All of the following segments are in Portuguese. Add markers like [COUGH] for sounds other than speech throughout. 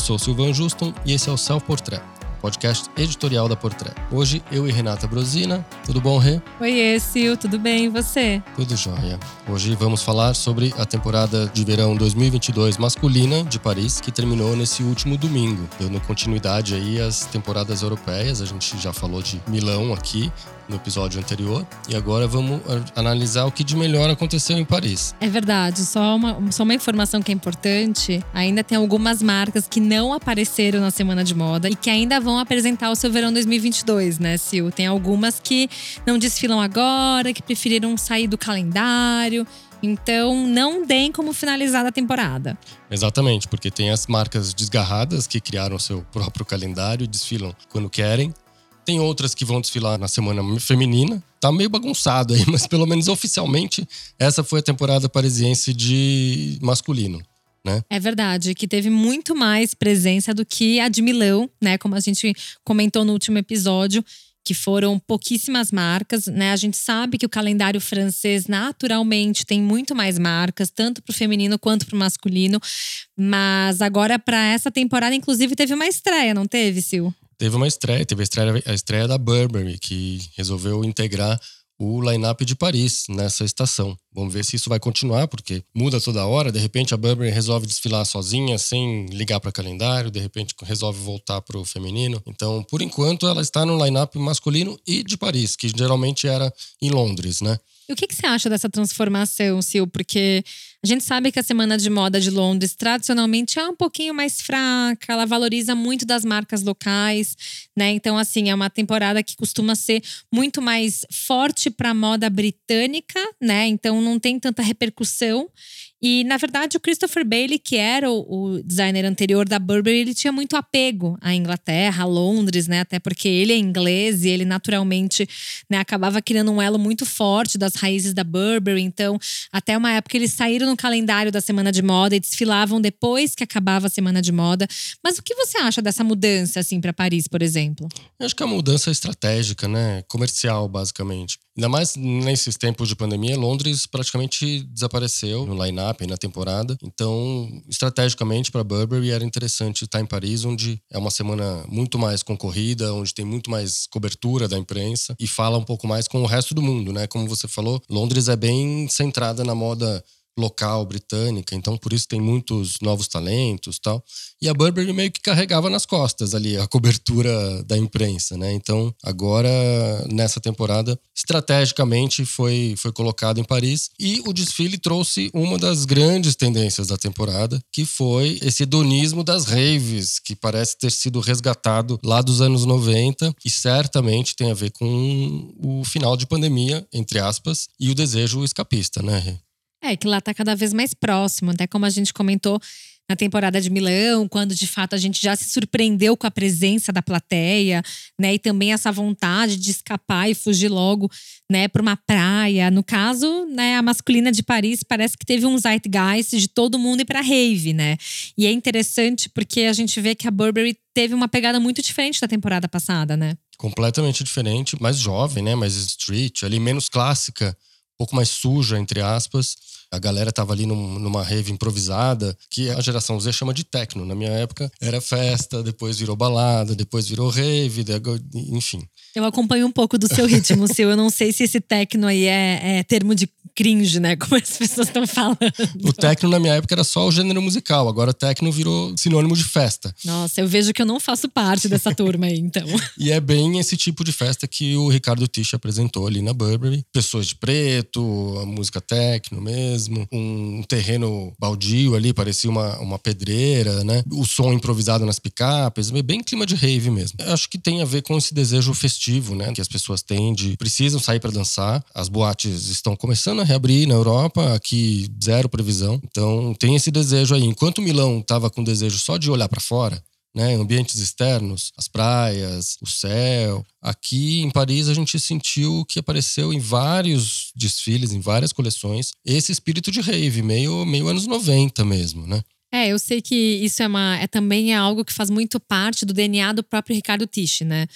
Eu sou o Silvan Juston e esse é o Self Portrait podcast editorial da Portrait. Hoje, eu e Renata Brosina. Tudo bom, Rê? Oi, Sil, tudo bem? E você? Tudo jóia. Hoje vamos falar sobre a temporada de verão 2022 masculina de Paris, que terminou nesse último domingo, dando continuidade aí às temporadas europeias. A gente já falou de Milão aqui, no episódio anterior. E agora vamos analisar o que de melhor aconteceu em Paris. É verdade. Só uma, só uma informação que é importante: ainda tem algumas marcas que não apareceram na semana de moda e que ainda vão apresentar o seu verão 2022, né, Sil? Tem algumas que não desfilam agora, que preferiram sair do calendário. Então, não deem como finalizada a temporada. Exatamente, porque tem as marcas desgarradas que criaram seu próprio calendário, desfilam quando querem. Tem outras que vão desfilar na semana feminina. Tá meio bagunçado aí, [LAUGHS] mas pelo menos oficialmente essa foi a temporada parisiense de masculino. Né? É verdade, que teve muito mais presença do que a de Milão, né? Como a gente comentou no último episódio, que foram pouquíssimas marcas, né? A gente sabe que o calendário francês naturalmente tem muito mais marcas, tanto para o feminino quanto para o masculino. Mas agora, para essa temporada, inclusive, teve uma estreia, não teve, Sil? Teve uma estreia, teve a estreia, a estreia da Burberry, que resolveu integrar o line-up de Paris nessa estação. Vamos ver se isso vai continuar, porque muda toda hora. De repente a Burberry resolve desfilar sozinha, sem ligar para calendário. De repente resolve voltar para o feminino. Então, por enquanto, ela está no line-up masculino e de Paris, que geralmente era em Londres, né? E o que, que você acha dessa transformação, Sil? Porque a gente sabe que a Semana de Moda de Londres tradicionalmente é um pouquinho mais fraca, ela valoriza muito das marcas locais, né? Então, assim, é uma temporada que costuma ser muito mais forte para a moda britânica, né? Então, não tem tanta repercussão. E, na verdade, o Christopher Bailey, que era o, o, designer anterior da Burberry, ele tinha muito apego à Inglaterra, a Londres, né? Até porque ele é inglês e ele naturalmente né, acabava criando um elo muito forte das raízes da Burberry. Então, até uma época eles saíram no calendário da Semana de Moda e desfilavam depois que acabava a Semana de Moda. Mas o que você acha dessa mudança, assim, para Paris, por exemplo? Eu acho que é uma mudança estratégica, né? Comercial, basicamente. Ainda mais nesses tempos de pandemia, Londres praticamente desapareceu no line-up, na temporada. Então, estrategicamente para Burberry era interessante estar em Paris, onde é uma semana muito mais concorrida, onde tem muito mais cobertura da imprensa e fala um pouco mais com o resto do mundo, né? Como você falou, Londres é bem centrada na moda local britânica, então por isso tem muitos novos talentos tal. E a Burberry meio que carregava nas costas ali a cobertura da imprensa, né? Então agora nessa temporada estrategicamente foi foi colocado em Paris e o desfile trouxe uma das grandes tendências da temporada, que foi esse hedonismo das raves, que parece ter sido resgatado lá dos anos 90 e certamente tem a ver com o final de pandemia, entre aspas, e o desejo escapista, né? É, que lá está cada vez mais próximo, até como a gente comentou na temporada de Milão, quando de fato a gente já se surpreendeu com a presença da plateia, né? E também essa vontade de escapar e fugir logo, né, para uma praia. No caso, né, a masculina de Paris parece que teve um zeitgeist de todo mundo ir para rave, né? E é interessante porque a gente vê que a Burberry teve uma pegada muito diferente da temporada passada, né? Completamente diferente, mais jovem, né? Mais street, ali menos clássica, pouco mais suja, entre aspas. A galera tava ali num, numa rave improvisada, que a geração Z chama de techno. Na minha época era festa, depois virou balada, depois virou rave, enfim. Eu acompanho um pouco do seu ritmo, [LAUGHS] seu. Eu não sei se esse techno aí é, é termo de cringe, né? Como as pessoas estão falando. O techno na minha época era só o gênero musical, agora techno virou sinônimo de festa. Nossa, eu vejo que eu não faço parte dessa [LAUGHS] turma aí, então. e é bem esse tipo de festa que o Ricardo Tisch apresentou ali na Burberry. Pessoas de preto, a música techno mesmo, um terreno baldio ali, parecia uma, uma pedreira, né? O som improvisado nas picapes, bem clima de rave mesmo. Eu acho que tem a ver com esse desejo festivo, né? Que as pessoas têm de precisam sair para dançar. As boates estão começando a reabrir na Europa, aqui zero previsão. Então tem esse desejo aí. Enquanto Milão estava com desejo só de olhar para fora, né, ambientes externos, as praias, o céu. Aqui em Paris a gente sentiu que apareceu em vários desfiles, em várias coleções, esse espírito de rave, meio, meio anos 90 mesmo, né? É, eu sei que isso é, uma, é também é algo que faz muito parte do DNA do próprio Ricardo Tisch, né?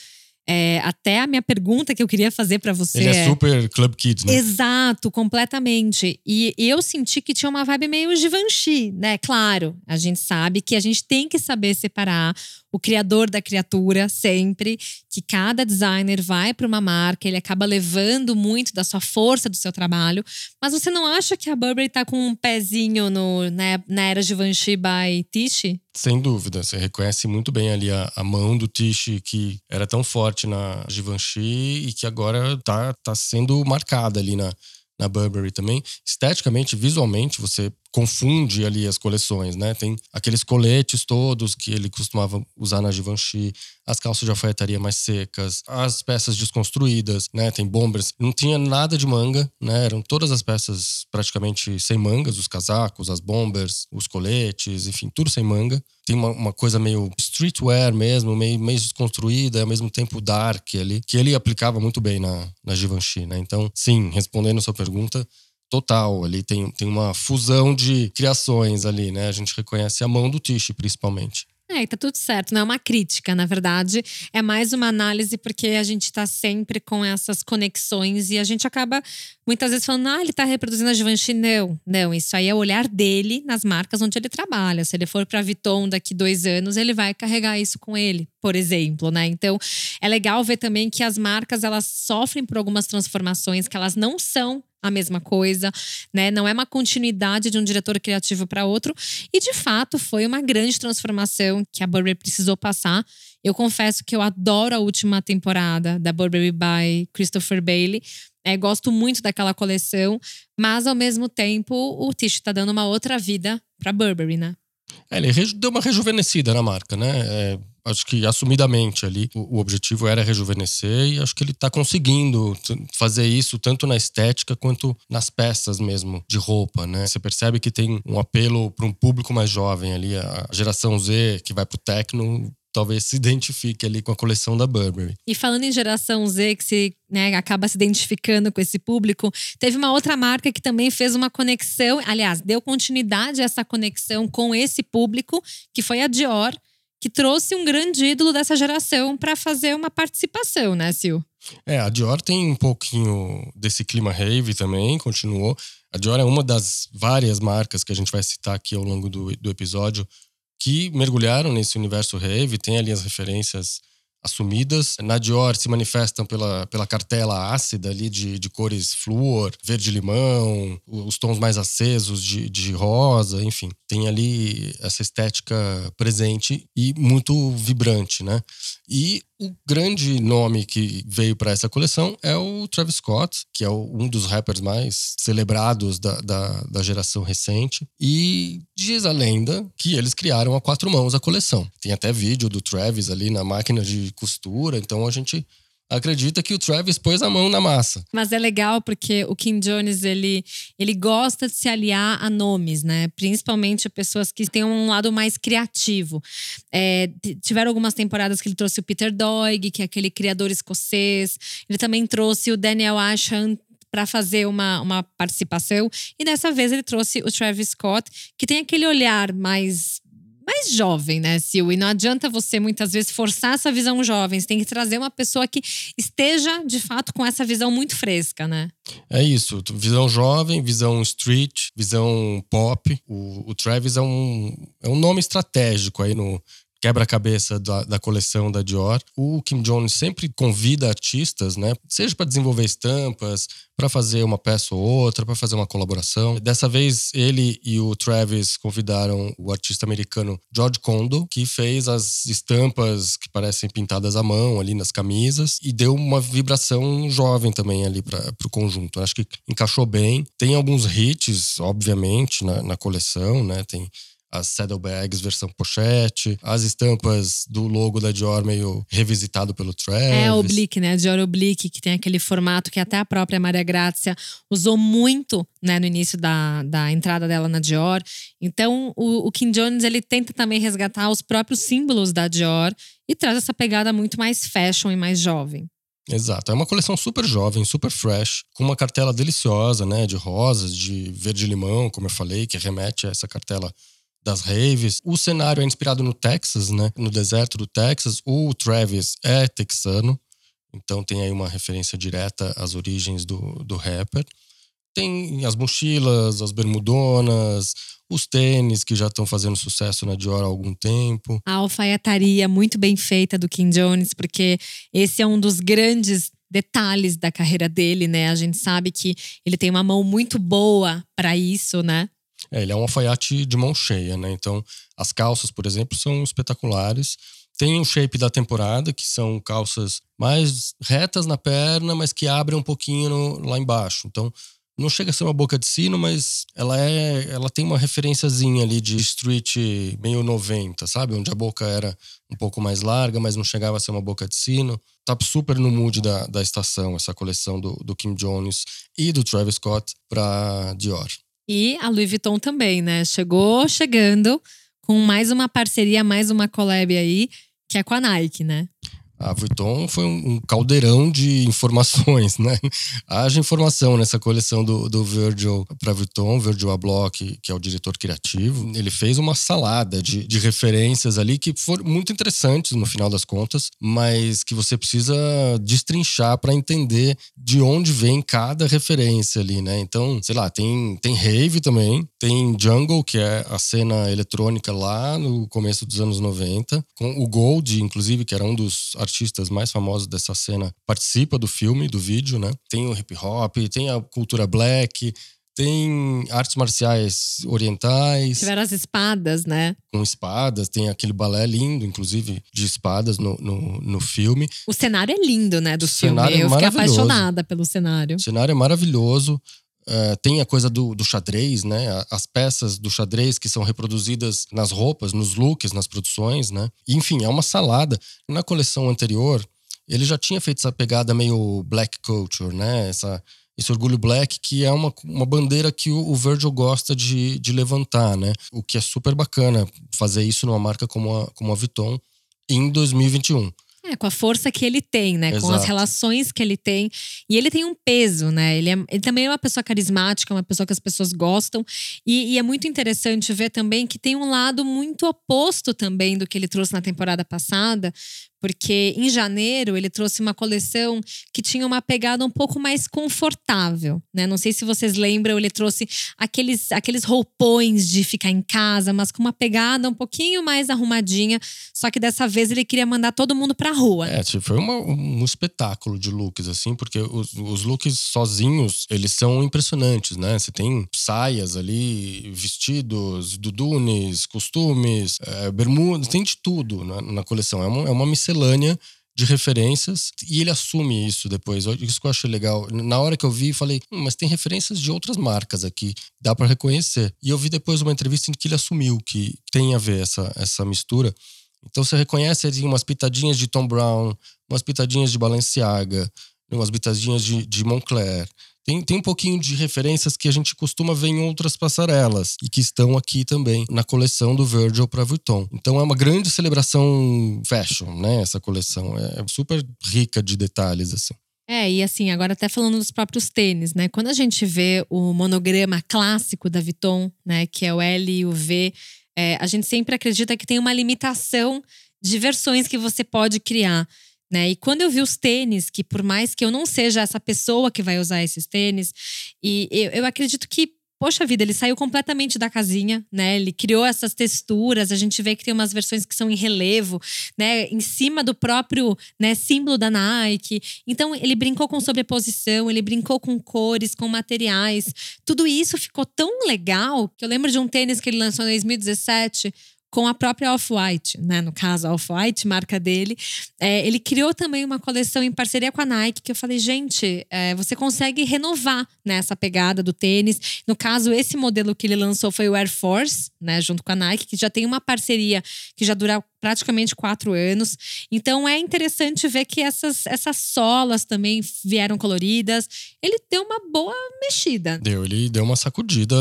É, até a minha pergunta que eu queria fazer para você. Ele é, super Club Kids, né? Exato, completamente. E eu senti que tinha uma vibe meio Givenchy, né? Claro, a gente sabe que a gente tem que saber separar o criador da criatura sempre, que cada designer vai para uma marca, ele acaba levando muito da sua força do seu trabalho. Mas você não acha que a Burberry tá com um pezinho no, né, na era Givenchy by Tish? Sem dúvida, você reconhece muito bem ali a, a mão do Tish que era tão forte na Givenchy e que agora tá, tá sendo marcada ali na, na Burberry também. Esteticamente, visualmente, você confunde ali as coleções, né? Tem aqueles coletes todos que ele costumava usar na Givenchy, as calças de alfaiataria mais secas, as peças desconstruídas, né? Tem bombers. Não tinha nada de manga, né? Eram todas as peças praticamente sem mangas, os casacos, as bombers, os coletes, enfim, tudo sem manga. Tem uma, uma coisa meio streetwear mesmo, meio, meio desconstruída, ao mesmo tempo dark ali, que ele aplicava muito bem na, na Givenchy, né? Então, sim, respondendo a sua pergunta, total. Ali tem, tem uma fusão de criações ali, né? A gente reconhece a mão do Tish, principalmente. É, tá tudo certo, não é uma crítica, na verdade. É mais uma análise porque a gente tá sempre com essas conexões e a gente acaba muitas vezes falando, ah, ele tá reproduzindo a Givenchy. Não, não, isso aí é o olhar dele nas marcas onde ele trabalha. Se ele for pra Vuitton daqui dois anos, ele vai carregar isso com ele, por exemplo, né? Então, é legal ver também que as marcas, elas sofrem por algumas transformações, que elas não são a mesma coisa, né? Não é uma continuidade de um diretor criativo para outro. E de fato foi uma grande transformação que a Burberry precisou passar. Eu confesso que eu adoro a última temporada da Burberry by Christopher Bailey. É, gosto muito daquela coleção, mas ao mesmo tempo o Tish está dando uma outra vida para Burberry, né? É, ele deu uma rejuvenescida na marca, né? É acho que assumidamente ali o, o, objetivo era rejuvenescer e acho que ele está conseguindo fazer isso tanto na estética quanto nas peças mesmo de roupa, né? Você percebe que tem um apelo para um público mais jovem ali, a geração Z que vai pro techno talvez se identifique ali com a coleção da Burberry. E falando em geração Z, que se né, acaba se identificando com esse público, teve uma outra marca que também fez uma conexão, aliás, deu continuidade a essa conexão com esse público, que foi a Dior que trouxe um grande ídolo dessa geração para fazer uma participação, né, Sil? É, a Dior tem um pouquinho desse clima rave também, continuou. A Dior é uma das várias marcas que a gente vai citar aqui ao longo do, do episódio que mergulharam nesse universo rave, tem ali as referências assumidas. Na Dior se manifestam pela, pela cartela ácida ali de, de cores flúor, verde-limão, os tons mais acesos de, de rosa, enfim. Tem ali essa estética presente e muito vibrante, né? E o grande nome que veio para essa coleção é o Travis Scott, que é um dos rappers mais celebrados da, da, da, geração recente. E diz a lenda que eles criaram a quatro mãos a coleção. Tem até vídeo do Travis ali na máquina de costura, então a gente acredita que o Travis pôs a mão na massa. Mas é legal porque o Kim Jones ele, ele gosta de se aliar a nomes, né? Principalmente pessoas que têm um lado mais criativo. É, tiveram algumas temporadas que ele trouxe o Peter Doig, que é aquele criador escocês. Ele também trouxe o Daniel Asham para fazer uma, uma participação. E dessa vez ele trouxe o Travis Scott, que tem aquele olhar mais mais jovem, né, Sil? E não adianta você muitas vezes forçar essa visão jovem. Você tem que trazer uma pessoa que esteja, de fato, com essa visão muito fresca, né? É isso. Visão jovem, visão street, visão pop. O, o Travis é um, é um nome estratégico aí no, quebra-cabeça da, da, coleção da Dior. O Kim Jones sempre convida artistas, né? Seja para desenvolver estampas, para fazer uma peça ou outra, para fazer uma colaboração. Dessa vez, ele e o Travis convidaram o artista americano George Condo, que fez as estampas que parecem pintadas à mão ali nas camisas e deu uma vibração jovem também ali para o conjunto. Acho que encaixou bem. Tem alguns hits, obviamente, na, na coleção, né? Tem as saddlebags versão pochete, as estampas do logo da Dior meio revisitado pelo Travis. É, oblique, né? Dior oblique, que tem aquele formato que até a própria Maria Grazia usou muito, né, no início da, da entrada dela na Dior. Então, o, o Kim Jones, ele tenta também resgatar os próprios símbolos da Dior e traz essa pegada muito mais fashion e mais jovem. Exato. É uma coleção super jovem, super fresh, com uma cartela deliciosa, né? De rosas, de verde-limão, como eu falei, que remete a essa cartela das raves. O cenário é inspirado no Texas, né? No deserto do Texas. O Travis é texano. Então tem aí uma referência direta às origens do, do rapper. Tem as mochilas, as bermudonas, os tênis que já estão fazendo sucesso na Dior há algum tempo. A alfaiataria muito bem feita do Kim Jones, porque esse é um dos grandes detalhes da carreira dele, né? A gente sabe que ele tem uma mão muito boa para isso, né? É, ele é um alfaiate de mão cheia, né? Então, as calças, por exemplo, são espetaculares. Tem o shape da temporada, que são calças mais retas na perna, mas que abrem um pouquinho no, lá embaixo. Então, não chega a ser uma boca de sino, mas ela é, ela tem uma referenciazinha ali de street meio 90, sabe? Onde a boca era um pouco mais larga, mas não chegava a ser uma boca de sino. Tá super no mood da, da estação, essa coleção do, do Kim Jones e do Travis Scott para Dior. E a Louis Vuitton também, né? Chegou chegando com mais uma parceria, mais uma collab aí, que é com a Nike, né? A Vuitton foi um, caldeirão de informações, [LAUGHS] né? Haja informação nessa coleção do, do Virgil para Vuitton, Virgil Abloh, que é o diretor criativo. Ele fez uma salada de, de referências ali que foram muito interessantes no final das contas, mas que você precisa destrinchar para entender de onde vem cada referência ali, né? Então, sei lá, tem, tem rave também, tem jungle, que é a cena eletrônica lá no começo dos anos 90, com o Gold, inclusive, que era um dos artistas mais famosos dessa cena, participa do filme, do vídeo, né? Tem o hip hop, tem a cultura black, tem artes marciais orientais. Tiveram as espadas, né? Com espadas, tem aquele balé lindo, inclusive, de espadas no, no, no filme. O cenário é lindo, né, do o filme. É Eu fiquei apaixonada pelo cenário. O cenário é maravilhoso. Uh, tem a coisa do, do, xadrez, né? As peças do xadrez que são reproduzidas nas roupas, nos looks, nas produções, né? enfim, é uma salada. Na coleção anterior, ele já tinha feito essa pegada meio black culture, né? Essa, esse orgulho black, que é uma, uma bandeira que o, o Virgil gosta de, de levantar, né? O que é super bacana fazer isso numa marca como a, como a Vuitton em 2021. É, com a força que ele tem, né? Exato. Com as relações que ele tem. E ele tem um peso, né? Ele, é, ele também é uma pessoa carismática, uma pessoa que as pessoas gostam. E, e, é muito interessante ver também que tem um lado muito oposto também do que ele trouxe na temporada passada, porque em janeiro ele trouxe uma coleção que tinha uma pegada um pouco mais confortável, né? Não sei se vocês lembram, ele trouxe aqueles, aqueles roupões de ficar em casa, mas com uma pegada um pouquinho mais arrumadinha. Só que dessa vez ele queria mandar todo mundo pra rua. É, tipo, foi uma, um espetáculo de looks, assim, porque os, os looks sozinhos, eles são impressionantes, né? Você tem saias ali, vestidos, dudunes, costumes, é, bermudas, tem de tudo na, na coleção. É uma, é uma miscelânea miscelânea de referências e ele assume isso depois. Isso que eu achei legal. Na hora que eu vi, falei, hum, mas tem referências de outras marcas aqui, dá para reconhecer. E eu vi depois uma entrevista em que ele assumiu que tem a ver essa, essa mistura. Então você reconhece ali umas pitadinhas de Tom Brown, umas pitadinhas de Balenciaga, umas pitadinhas de, de Moncler. Tem, tem um pouquinho de referências que a gente costuma ver em outras passarelas e que estão aqui também na coleção do Virgil para Vuitton. Então é uma grande celebração fashion, né? Essa coleção é super rica de detalhes assim. É, e assim, agora até falando dos próprios tênis, né? Quando a gente vê o monograma clássico da Vuitton, né, que é o L e o V, é, a gente sempre acredita que tem uma limitação de versões que você pode criar. Né? E quando eu vi os tênis, que por mais que eu não seja essa pessoa que vai usar esses tênis, e eu, eu acredito que poxa vida, ele saiu completamente da casinha, né? Ele criou essas texturas, a gente vê que tem umas versões que são em relevo, né? Em cima do próprio né, símbolo da Nike. Então, ele brincou com sobreposição, ele brincou com cores, com materiais. Tudo isso ficou tão legal que eu lembro de um tênis que ele lançou em 2017 com a própria Off-White, né? No caso, a Off-White, marca dele. É, ele criou também uma coleção em parceria com a Nike, que eu falei, gente, é, você consegue renovar né, essa pegada do tênis. No caso, esse modelo que ele lançou foi o Air Force, né? Junto com a Nike, que já tem uma parceria que já dura praticamente quatro anos. Então é interessante ver que essas, essas solas também vieram coloridas. Ele deu uma boa mexida. Deu, ele deu uma sacudida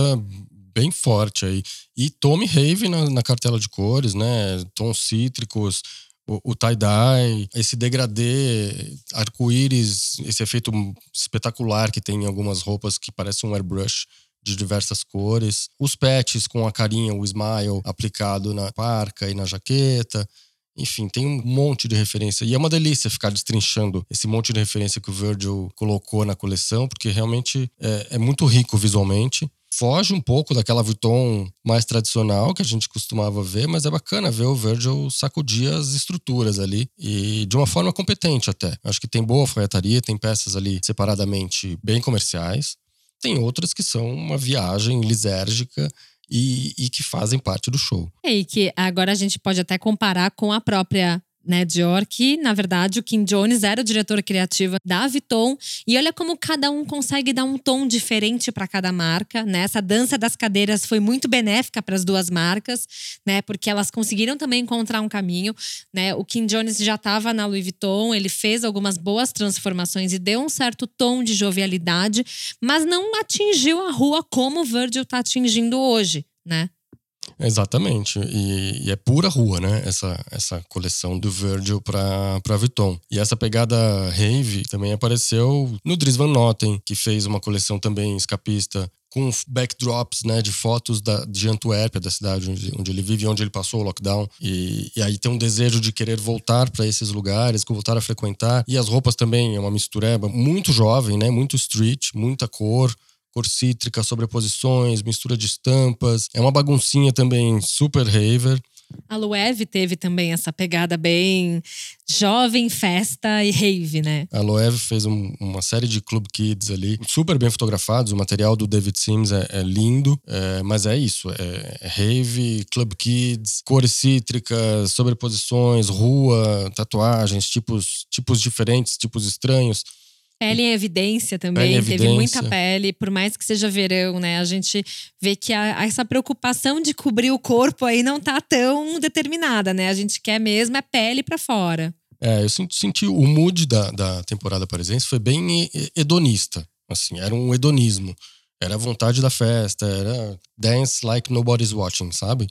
bem forte aí. E Tommy Rave na, na cartela de cores, né? Tons cítricos, o, o tie-dye, esse degradê, arco-íris, esse efeito espetacular que tem em algumas roupas que parece um airbrush de diversas cores. Os patches com a carinha, o smile aplicado na parca e na jaqueta. Enfim, tem um monte de referência. E é uma delícia ficar destrinchando esse monte de referência que o Virgil colocou na coleção, porque realmente é, é muito rico visualmente foge um pouco daquela Vuitton mais tradicional que a gente costumava ver, mas é bacana ver o Virgil sacudir as estruturas ali e de uma forma competente até. Acho que tem boa alfaiataria, tem peças ali separadamente bem comerciais, tem outras que são uma viagem lisérgica e, e, que fazem parte do show. É, e que agora a gente pode até comparar com a própria né, Dior, que na verdade o Kim Jones era o diretor criativo da Vuitton e olha como cada um consegue dar um tom diferente para cada marca, né? Essa dança das cadeiras foi muito benéfica para as duas marcas, né? Porque elas conseguiram também encontrar um caminho, né? O Kim Jones já estava na Louis Vuitton, ele fez algumas boas transformações e deu um certo tom de jovialidade, mas não atingiu a rua como o Virgil está atingindo hoje, né? Exatamente. E, e, é pura rua, né? Essa, essa coleção do Virgil para Vuitton. E essa pegada rave também apareceu no Dries Van Noten, que fez uma coleção também escapista com backdrops né, de fotos da, de Antuérpia, da cidade onde, onde ele vive, onde ele passou o lockdown. E, e aí tem um desejo de querer voltar para esses lugares, voltar a frequentar. E as roupas também é uma mistureba muito jovem, né, muito street, muita cor cor cítrica, sobreposições, mistura de estampas. É uma baguncinha também super raver. A Loewe teve também essa pegada bem jovem, festa e rave, né? A Loewe fez um, uma série de Club Kids ali, super bem fotografados. O material do David Sims é, é lindo, é, mas é isso: é, é rave, Club Kids, cores cítricas, sobreposições, rua, tatuagens, tipos, tipos diferentes, tipos estranhos. Pele em evidência também, em evidência. teve muita pele, por mais que seja verão, né? A gente vê que a, essa preocupação de cobrir o corpo aí não tá tão determinada, né? A gente quer mesmo é pele para fora. É, eu senti, senti, o mood da, da temporada parisiense foi bem hedonista, assim, era um hedonismo. Era a vontade da festa, era dance like nobody's watching, sabe?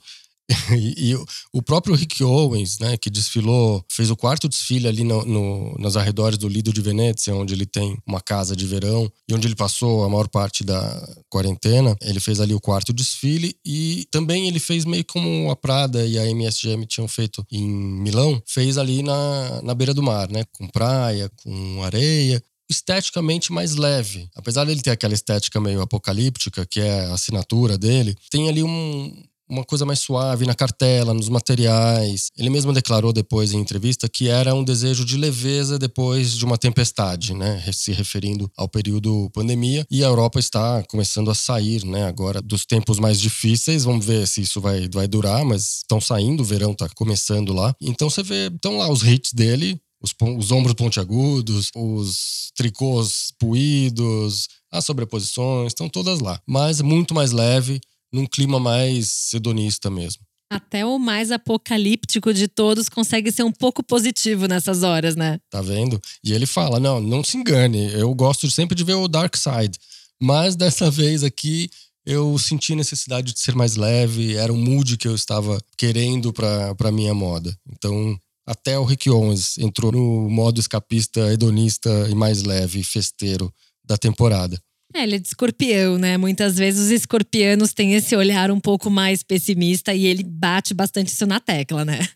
[LAUGHS] E, e, o próprio Rick Owens, né, que desfilou, fez o quarto desfile ali no, no, nos arredores do Lido de Venezia, onde ele tem uma casa de verão e onde ele passou a maior parte da quarentena. Ele fez ali o quarto desfile e também ele fez meio como a Prada e a MSGM tinham feito em Milão, fez ali na, na beira do mar, né, com praia, com areia esteticamente mais leve. Apesar dele ter aquela estética meio apocalíptica, que é a assinatura dele, tem ali um, uma coisa mais suave na cartela, nos materiais. Ele mesmo declarou depois em entrevista que era um desejo de leveza depois de uma tempestade, né? Se referindo ao período pandemia. E a Europa está começando a sair, né? Agora dos tempos mais difíceis. Vamos ver se isso vai, vai durar, mas estão saindo, o verão está começando lá. Então você vê, estão lá os hits dele, os, os ombros pontiagudos, os tricôs puídos, as sobreposições, estão todas lá. Mas muito mais leve num clima mais hedonista mesmo. Até o mais apocalíptico de todos consegue ser um pouco positivo nessas horas, né? Tá vendo? E ele fala: não, não se engane, eu gosto sempre de ver o dark side. Mas dessa [LAUGHS] vez aqui eu senti necessidade de ser mais leve, era um mood que eu estava querendo para minha moda. Então, até o Rick Owens entrou no modo escapista, hedonista e mais leve, festeiro da temporada. É, ele é de escorpião, né? Muitas vezes os escorpianos têm esse olhar um pouco mais pessimista e ele bate bastante isso na tecla, né?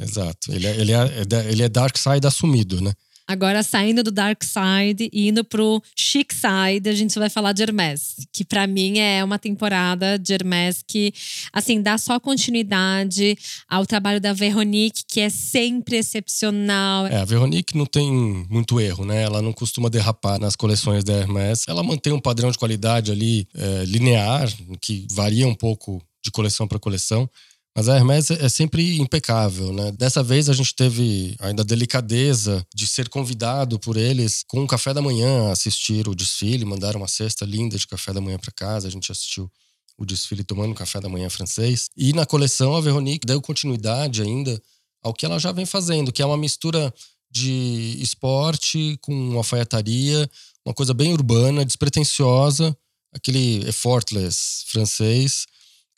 Exato. Ele é, ele é, ele é dark side assumido, né? Agora, saindo do dark side e indo pro chic side, a gente vai falar de Hermès, que para mim é uma temporada de Hermès que, assim, dá só continuidade ao trabalho da Veronique, que é sempre excepcional. É, a Veronique não tem muito erro, né? Ela não costuma derrapar nas coleções da Hermès. Ela mantém um padrão de qualidade ali é, linear, que varia um pouco de coleção para coleção. Mas a Hermès é sempre impecável, né? Dessa vez a gente teve ainda a delicadeza de ser convidado por eles com um café da manhã a assistir o desfile, mandaram uma cesta linda de café da manhã para casa, a gente assistiu o desfile tomando café da manhã francês. E na coleção a Veronique deu continuidade ainda ao que ela já vem fazendo, que é uma mistura de esporte com alfaiataria, uma coisa bem urbana, despretensiosa, aquele effortless francês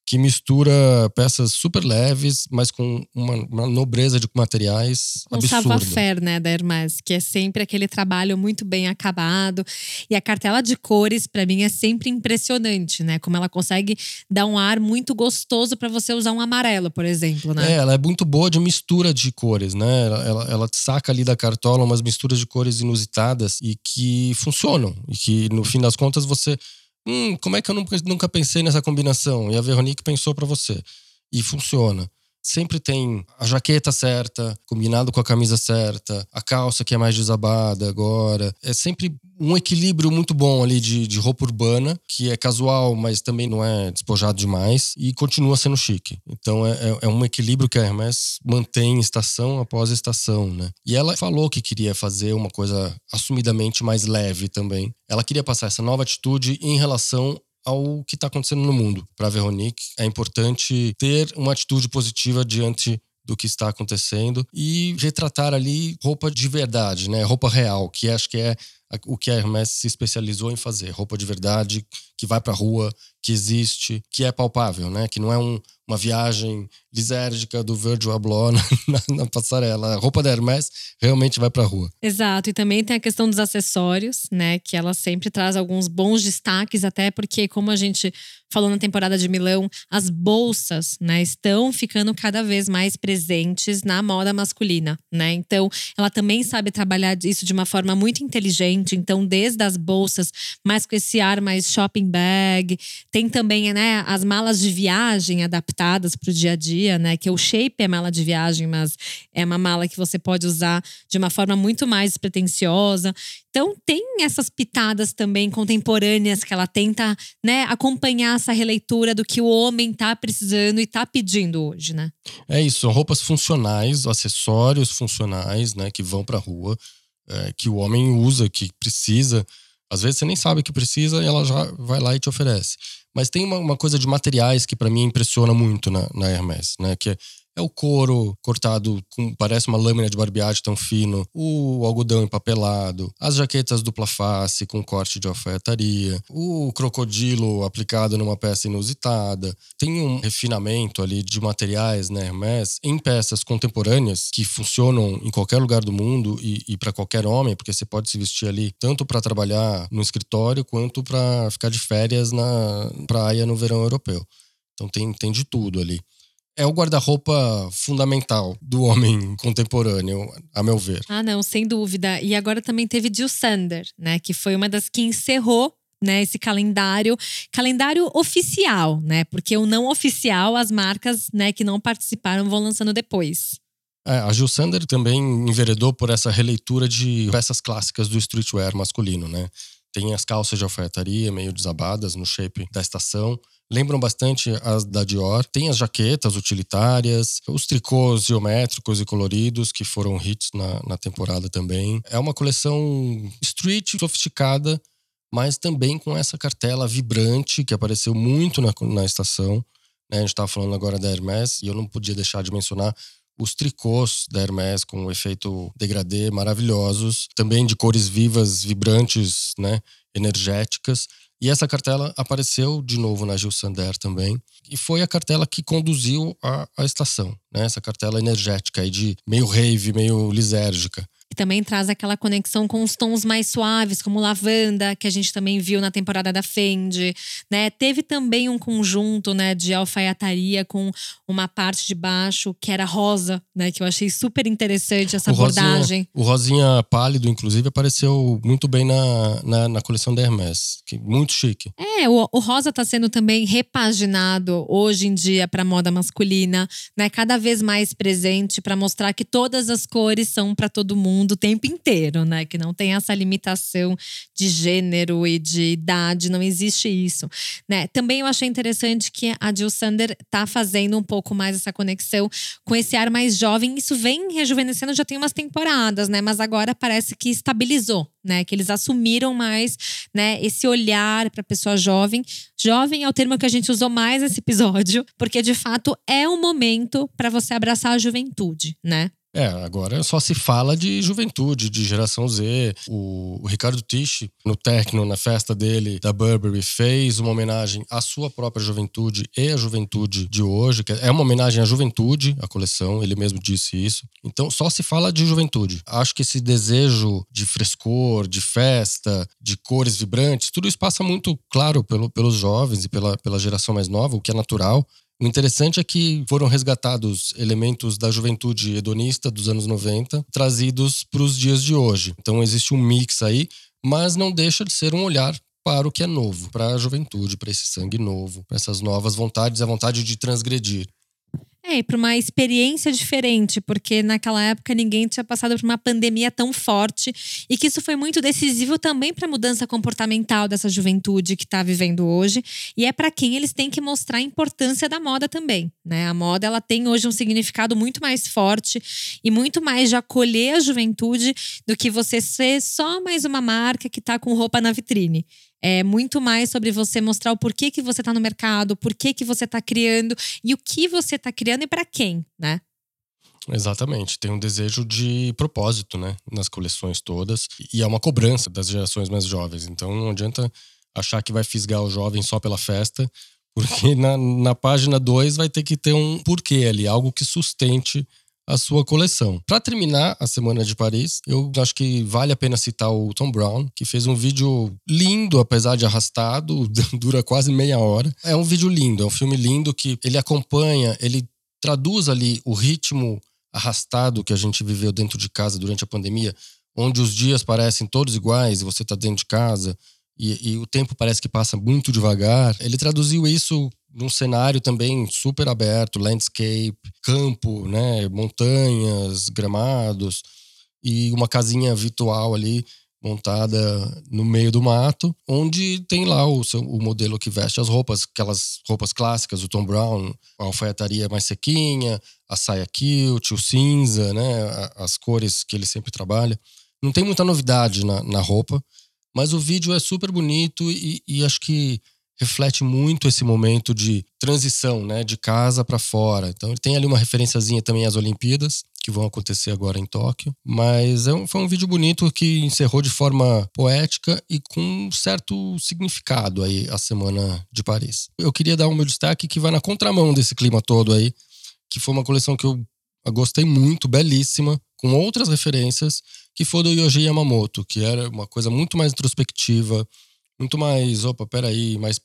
que mistura peças super leves, mas com uma, uma nobreza de materiais um absurda. Um savoir-faire, né, da Hermès, que é sempre aquele trabalho muito bem acabado. E a cartela de cores, para mim, é sempre impressionante, né? Como ela consegue dar um ar muito gostoso para você usar um amarelo, por exemplo, né? É, ela é muito boa de mistura de cores, né? Ela, ela, ela saca ali da cartola umas misturas de cores inusitadas e que funcionam. E que, no fim das contas, você Hum, como é que eu nunca, pensei nessa combinação? E a Veronique pensou para você. E funciona sempre tem a jaqueta certa, combinado com a camisa certa, a calça que é mais desabada agora. É sempre um equilíbrio muito bom ali de, de roupa urbana, que é casual, mas também não é despojado demais, e continua sendo chique. Então é, é, é um equilíbrio que a Hermès mantém estação após estação, né? E ela falou que queria fazer uma coisa assumidamente mais leve também. Ela queria passar essa nova atitude em relação ao que está acontecendo no mundo. Para Veronique, é importante ter uma atitude positiva diante do que está acontecendo e retratar ali roupa de verdade, né? Roupa real, que acho que é o que a Hermès se especializou em fazer, roupa de verdade, que vai para a rua, que existe, que é palpável, né? Que não é um, uma viagem lisérgica do Virgil Abloh [LAUGHS] na, na, passarela. A roupa da Hermès realmente vai para a rua. Exato, e também tem a questão dos acessórios, né? Que ela sempre traz alguns bons destaques, até porque, como a gente falou na temporada de Milão, as bolsas, né, estão ficando cada vez mais presentes na moda masculina, né? Então, ela também sabe trabalhar isso de uma forma muito inteligente. Então, desde as bolsas, mais com esse ar mais shopping bag, tem também, né, as malas de viagem adaptadas para o dia a dia, né? Que o shape é mala de viagem, mas é uma mala que você pode usar de uma forma muito mais pretensiosa. Então tem essas pitadas também contemporâneas que ela tenta, né, acompanhar essa releitura do que o homem tá precisando e tá pedindo hoje, né? É isso, são roupas funcionais, acessórios funcionais, né, que vão para rua, é, que o homem usa, que precisa. Às vezes você nem sabe que precisa e ela já vai lá e te oferece. Mas tem uma, uma coisa de materiais que para mim impressiona muito na, na Hermès, né? Que é, o couro cortado com parece uma lâmina de barbeagem tão fino, o algodão empapelado, as jaquetas dupla face com corte de alfaiataria, o crocodilo aplicado numa peça inusitada. Tem um refinamento ali de materiais, né, Hermès, em peças contemporâneas que funcionam em qualquer lugar do mundo e, e para qualquer homem, porque você pode se vestir ali tanto para trabalhar no escritório quanto para ficar de férias na praia no verão europeu. Então tem, tem de tudo ali é o guarda-roupa fundamental do homem contemporâneo, a meu ver. Ah, não, sem dúvida. E agora também teve Jill Sander, né, que foi uma das que encerrou né, esse calendário, calendário oficial, né? Porque o não oficial, as marcas, né, que não participaram vão lançando depois. É, a Jill Sander também enveredou por essa releitura de peças clássicas do streetwear masculino, né? Tem as calças de alfaiataria meio desabadas no shape da estação lembram bastante as da Dior. Tem as jaquetas utilitárias, os tricôs geométricos e coloridos, que foram hits na, na temporada também. É uma coleção street, sofisticada, mas também com essa cartela vibrante que apareceu muito na, na estação. Né? A gente estava falando agora da Hermès e eu não podia deixar de mencionar os tricôs da Hermès com o efeito degradê maravilhosos, também de cores vivas, vibrantes, né, energéticas. E essa cartela apareceu de novo na Gil Sander também. E foi a cartela que conduziu a, a estação, né? Essa cartela energética aí de meio rave, meio lisérgica. Também traz aquela conexão com os tons mais suaves, como lavanda, que a gente também viu na temporada da Fendi, né? Teve também um conjunto, né, de alfaiataria com uma parte de baixo que era rosa, né, que eu achei super interessante essa o abordagem. Rosinha, o rosinha pálido, inclusive, apareceu muito bem na, na, na coleção da Hermès, que muito chique. É, o, o rosa está sendo também repaginado hoje em dia para moda masculina, né? Cada vez mais presente para mostrar que todas as cores são para todo mundo mundo o tempo inteiro, né? Que não tem essa limitação de gênero e de idade, não existe isso, né? Também eu achei interessante que a Jill Sander tá fazendo um pouco mais essa conexão com esse ar mais jovem. Isso vem rejuvenescendo já tem umas temporadas, né? Mas agora parece que estabilizou, né? Que eles assumiram mais, né? Esse olhar para pessoa jovem. Jovem é o termo que a gente usou mais nesse episódio, porque de fato é um momento para você abraçar a juventude, né? É, agora só se fala de juventude, de geração Z. O, o Ricardo Tisch, no Tecno, na festa dele da Burberry, fez uma homenagem à sua própria juventude e à juventude de hoje. Que é uma homenagem à juventude, a coleção, ele mesmo disse isso. Então só se fala de juventude. Acho que esse desejo de frescor, de festa, de cores vibrantes, tudo isso passa muito claro pelo, pelos jovens e pela, pela geração mais nova, o que é natural. O interessante é que foram resgatados elementos da juventude hedonista dos anos 90, trazidos para os dias de hoje. Então existe um mix aí, mas não deixa de ser um olhar para o que é novo, para a juventude, para esse sangue novo, para essas novas vontades, a vontade de transgredir. Para uma experiência diferente, porque naquela época ninguém tinha passado por uma pandemia tão forte e que isso foi muito decisivo também para a mudança comportamental dessa juventude que está vivendo hoje. E é para quem eles têm que mostrar a importância da moda também, né? A moda ela tem hoje um significado muito mais forte e muito mais de acolher a juventude do que você ser só mais uma marca que está com roupa na vitrine. É muito mais sobre você mostrar o porquê que você está no mercado, porquê que você está criando e o que você está criando e para quem, né? Exatamente, tem um desejo de propósito, né, nas coleções todas, e é uma cobrança das gerações mais jovens. Então não adianta achar que vai fisgar o jovem só pela festa, porque na, na página 2 vai ter que ter um porquê ali, algo que sustente a sua coleção. Para terminar a Semana de Paris, eu acho que vale a pena citar o Tom Brown, que fez um vídeo lindo, apesar de arrastado, [LAUGHS] dura quase meia hora. É um vídeo lindo, é um filme lindo que ele acompanha, ele traduz ali o ritmo arrastado que a gente viveu dentro de casa durante a pandemia, onde os dias parecem todos iguais e você está dentro de casa e, e o tempo parece que passa muito devagar. Ele traduziu isso num cenário também super aberto, landscape, campo, né, montanhas, gramados e uma casinha virtual ali montada no meio do mato, onde tem lá o, seu, o modelo que veste as roupas, aquelas roupas clássicas do Tom Brown, a alfaiataria mais sequinha, a saia kilt, o cinza, né, as cores que ele sempre trabalha. Não tem muita novidade na, na roupa, mas o vídeo é super bonito e, e acho que reflete muito esse momento de transição, né, de casa para fora. Então ele tem ali uma referenciazinha também às Olimpíadas, que vão acontecer agora em Tóquio. Mas é um, foi um vídeo bonito que encerrou de forma poética e com um certo significado aí a Semana de Paris. Eu queria dar o meu destaque que vai na contramão desse clima todo aí, que foi uma coleção que eu gostei muito, belíssima, com outras referências, que foi do Yoji Yamamoto, que era uma coisa muito mais introspectiva, muito mais, opa, peraí, mais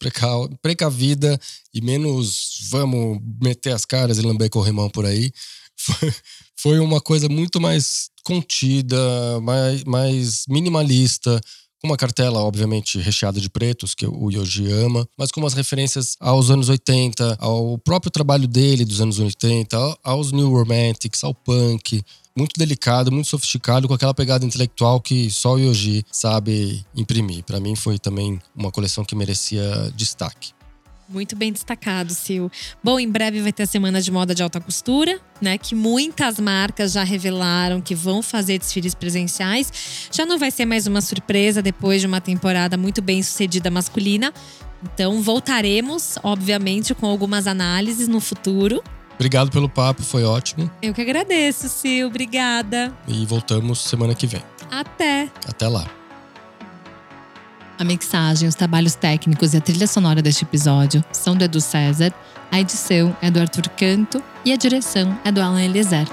precavida e menos vamos meter as caras e lamber corrimão por aí. [LAUGHS] Foi, foi uma coisa muito mais contida, mais, mais minimalista, com uma cartela, obviamente, recheada de pretos, que o Yoji ama, mas com umas referências aos anos 80, ao próprio trabalho dele dos anos 80, aos New Romantics, ao punk, muito delicado, muito sofisticado, com aquela pegada intelectual que só o Yoji sabe imprimir. Para mim foi também uma coleção que merecia destaque. Muito bem destacado, Sil. Bom, em breve vai ter a semana de moda de alta costura, né? Que muitas marcas já revelaram que vão fazer desfiles presenciais. Já não vai ser mais uma surpresa depois de uma temporada muito bem sucedida masculina. Então voltaremos, obviamente, com algumas análises no futuro. Obrigado pelo papo, foi ótimo. Eu que agradeço, Sil. Obrigada. E voltamos semana que vem. Até. Até lá. A mixagem, os trabalhos técnicos e a trilha sonora deste episódio são do Edu César, a edição é do Arthur Canto e a direção é do Alan Eliezer.